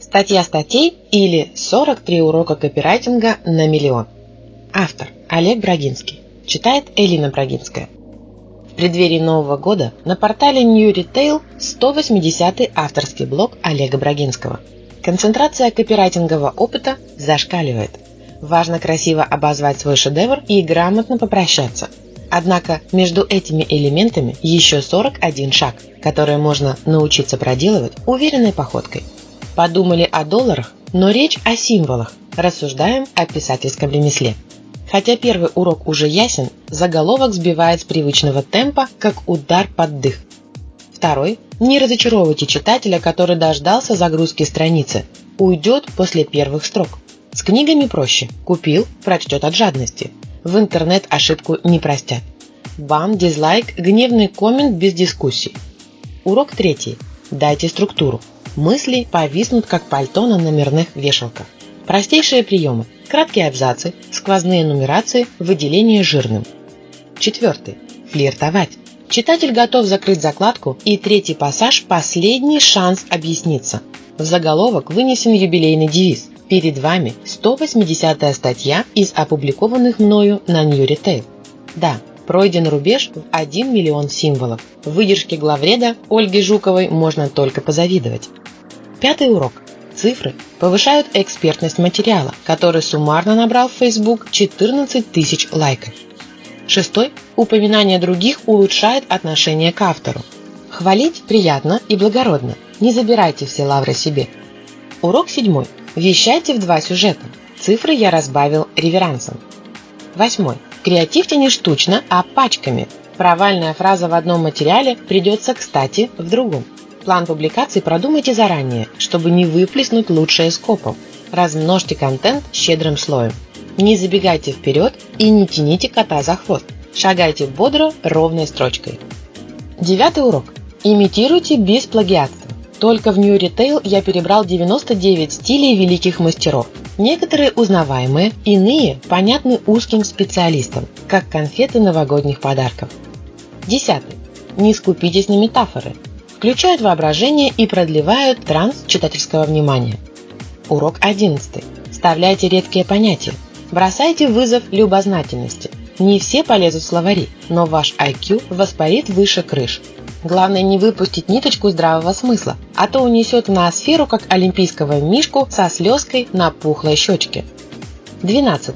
Статья статей или 43 урока копирайтинга на миллион. Автор Олег Брагинский. Читает Элина Брагинская. В преддверии Нового года на портале New Retail 180 авторский блог Олега Брагинского. Концентрация копирайтингового опыта зашкаливает. Важно красиво обозвать свой шедевр и грамотно попрощаться. Однако между этими элементами еще 41 шаг, которые можно научиться проделывать уверенной походкой – Подумали о долларах, но речь о символах. Рассуждаем о писательском ремесле. Хотя первый урок уже ясен, заголовок сбивает с привычного темпа, как удар под дых. Второй – не разочаровывайте читателя, который дождался загрузки страницы. Уйдет после первых строк. С книгами проще. Купил – прочтет от жадности. В интернет ошибку не простят. Бан, дизлайк, гневный коммент без дискуссий. Урок третий. Дайте структуру. Мысли повиснут, как пальто на номерных вешалках. Простейшие приемы. Краткие абзацы, сквозные нумерации, выделение жирным. Четвертый. Флиртовать. Читатель готов закрыть закладку, и третий пассаж – последний шанс объясниться. В заголовок вынесен юбилейный девиз. Перед вами 180-я статья из опубликованных мною на New Retail. Да, пройден рубеж в 1 миллион символов. Выдержке главреда Ольги Жуковой можно только позавидовать. Пятый урок. Цифры повышают экспертность материала, который суммарно набрал в Facebook 14 тысяч лайков. Шестой. Упоминание других улучшает отношение к автору. Хвалить приятно и благородно. Не забирайте все лавры себе. Урок седьмой. Вещайте в два сюжета. Цифры я разбавил реверансом. Восьмой. Креативьте не штучно, а пачками. Провальная фраза в одном материале придется кстати в другом. План публикаций продумайте заранее, чтобы не выплеснуть лучшее скопом. Размножьте контент щедрым слоем. Не забегайте вперед и не тяните кота за хвост. Шагайте бодро, ровной строчкой. Девятый урок. Имитируйте без плагиатства. Только в New Retail я перебрал 99 стилей великих мастеров. Некоторые узнаваемые, иные понятны узким специалистам, как конфеты новогодних подарков. Десятый. Не скупитесь на метафоры включают воображение и продлевают транс читательского внимания. Урок 11. Вставляйте редкие понятия. Бросайте вызов любознательности. Не все полезут в словари, но ваш IQ воспарит выше крыш. Главное не выпустить ниточку здравого смысла, а то унесет в ноосферу, как олимпийского мишку со слезкой на пухлой щечке. 12.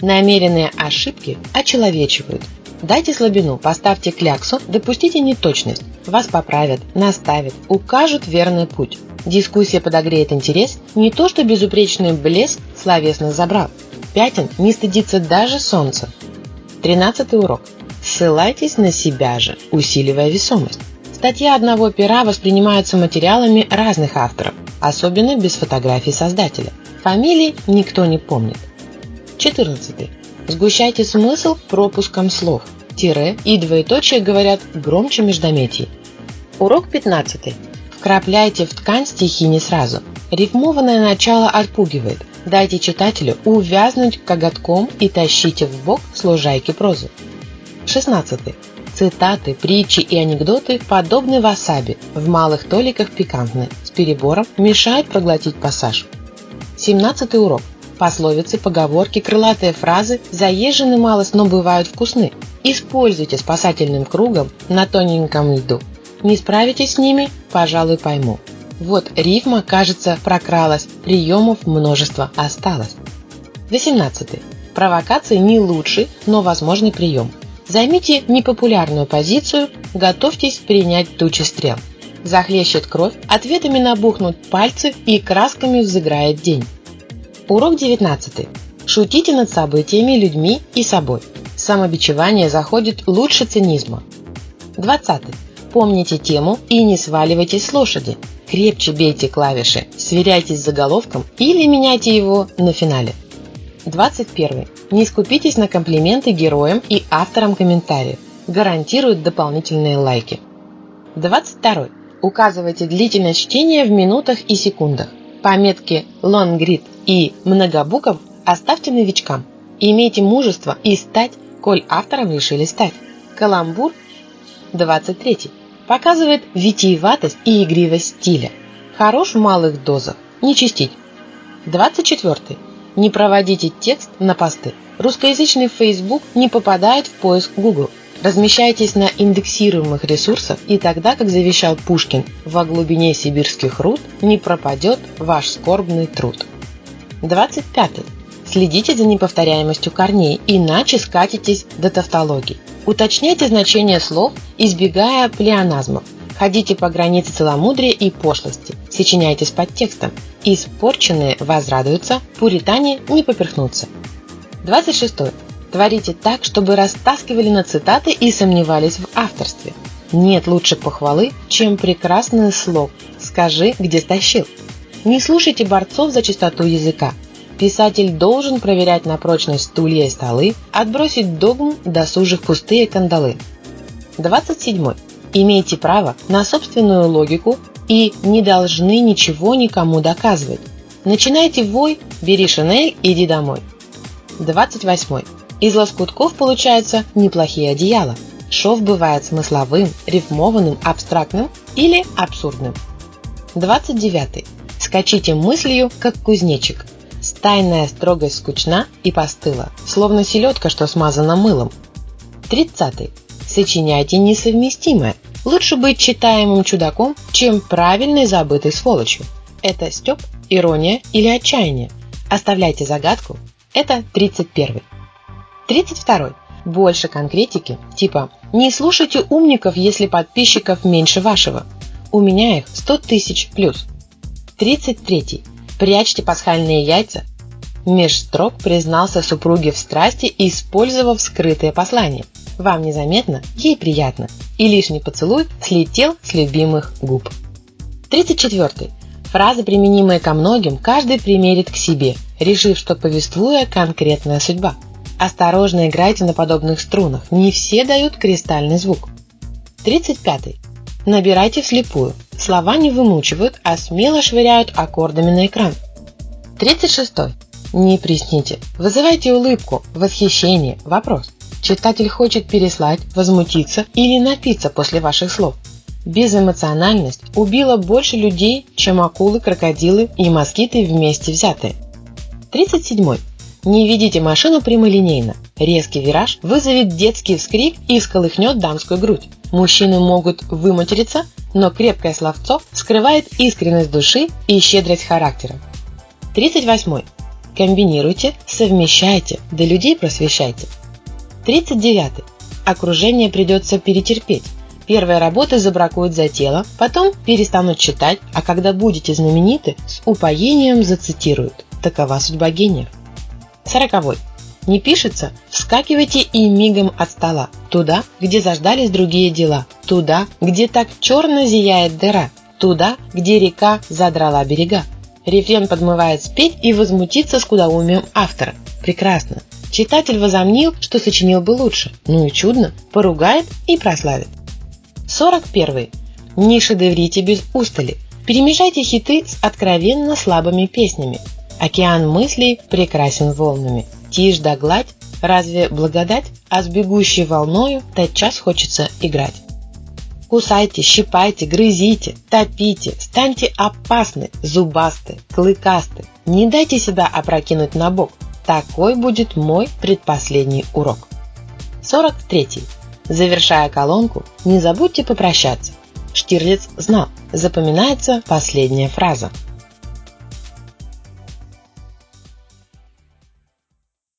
Намеренные ошибки очеловечивают. Дайте слабину, поставьте кляксу, допустите неточность. Вас поправят, наставят, укажут верный путь. Дискуссия подогреет интерес, не то что безупречный блеск словесно забрал. Пятен не стыдится даже солнце. Тринадцатый урок. Ссылайтесь на себя же, усиливая весомость. Статья одного пера воспринимается материалами разных авторов, особенно без фотографий создателя. Фамилии никто не помнит. 14. Сгущайте смысл пропуском слов. Тире и двоеточие говорят громче междометий. Урок 15. Вкрапляйте в ткань стихи не сразу. Рифмованное начало отпугивает. Дайте читателю увязнуть коготком и тащите в бок с лужайки прозы. 16. Цитаты, притчи и анекдоты подобны васаби, в малых толиках пикантны, с перебором мешают проглотить пассаж. 17 урок. Пословицы, поговорки, крылатые фразы заезжены малость, но бывают вкусны. Используйте спасательным кругом на тоненьком льду. Не справитесь с ними, пожалуй, пойму. Вот рифма, кажется, прокралась, приемов множество осталось. 18. Провокации не лучший, но возможный прием. Займите непопулярную позицию, готовьтесь принять тучи стрел. Захлещет кровь, ответами набухнут пальцы и красками взыграет день. Урок 19. Шутите над событиями, людьми и собой. Самобичевание заходит лучше цинизма. 20. Помните тему и не сваливайтесь с лошади. Крепче бейте клавиши, сверяйтесь с заголовком или меняйте его на финале. 21. Не скупитесь на комплименты героям и авторам комментариев. Гарантируют дополнительные лайки. 22. Указывайте длительность чтения в минутах и секундах. Пометки long read и многобуков оставьте новичкам. Имейте мужество и стать, коль автором решили стать. Каламбур 23. Показывает витиеватость и игривость стиля. Хорош в малых дозах. Не чистить. 24. Не проводите текст на посты. Русскоязычный Facebook не попадает в поиск Google. Размещайтесь на индексируемых ресурсах, и тогда, как завещал Пушкин, во глубине сибирских руд не пропадет ваш скорбный труд. 25. Следите за неповторяемостью корней, иначе скатитесь до тавтологии. Уточняйте значение слов, избегая плеоназмов. Ходите по границе целомудрия и пошлости. Сочиняйтесь под текстом. Испорченные возрадуются, пуритане не поперхнутся. 26. Творите так, чтобы растаскивали на цитаты и сомневались в авторстве. Нет лучше похвалы, чем прекрасный слог «Скажи, где стащил». Не слушайте борцов за чистоту языка. Писатель должен проверять на прочность стулья и столы, отбросить догм досужих пустые кандалы. 27. Имейте право на собственную логику и не должны ничего никому доказывать. Начинайте вой, бери шинель, иди домой. 28. Из лоскутков получаются неплохие одеяла. Шов бывает смысловым, рифмованным, абстрактным или абсурдным. 29. Скачите мыслью, как кузнечик. Стайная строгость скучна и постыла, словно селедка, что смазана мылом. 30. Сочиняйте несовместимое. Лучше быть читаемым чудаком, чем правильной забытой сволочью. Это стёб, ирония или отчаяние. Оставляйте загадку. Это 31. 32. Больше конкретики, типа «Не слушайте умников, если подписчиков меньше вашего». У меня их 100 тысяч плюс. 33. Прячьте пасхальные яйца. Меж строк признался супруге в страсти, использовав скрытое послание. Вам незаметно, ей приятно. И лишний поцелуй слетел с любимых губ. 34. Фразы, применимые ко многим, каждый примерит к себе, решив, что повествуя конкретная судьба. Осторожно играйте на подобных струнах, не все дают кристальный звук. 35. Набирайте вслепую. Слова не вымучивают, а смело швыряют аккордами на экран. 36. Не присните. Вызывайте улыбку, восхищение, вопрос. Читатель хочет переслать, возмутиться или напиться после ваших слов. Безэмоциональность убила больше людей, чем акулы, крокодилы и москиты вместе взятые. 37. Не ведите машину прямолинейно. Резкий вираж вызовет детский вскрик и всколыхнет дамскую грудь. Мужчины могут выматериться, но крепкое словцо скрывает искренность души и щедрость характера. 38. Комбинируйте, совмещайте, да людей просвещайте. 39. Окружение придется перетерпеть. Первые работы забракуют за тело, потом перестанут читать, а когда будете знамениты, с упоением зацитируют. Такова судьба гениев. 40. Не пишется? Вскакивайте и мигом от стола. Туда, где заждались другие дела. Туда, где так черно зияет дыра. Туда, где река задрала берега. Рефрен подмывает спеть и возмутиться скудоумием автора. Прекрасно. Читатель возомнил, что сочинил бы лучше. Ну и чудно. Поругает и прославит. 41. Не шедеврите без устали. Перемешайте хиты с откровенно слабыми песнями. Океан мыслей прекрасен волнами. Тишь да гладь, разве благодать, а с бегущей волною тотчас хочется играть. Кусайте, щипайте, грызите, топите, станьте опасны, зубасты, клыкасты. Не дайте себя опрокинуть на бок. Такой будет мой предпоследний урок. 43. Завершая колонку, не забудьте попрощаться. Штирлиц знал, запоминается последняя фраза –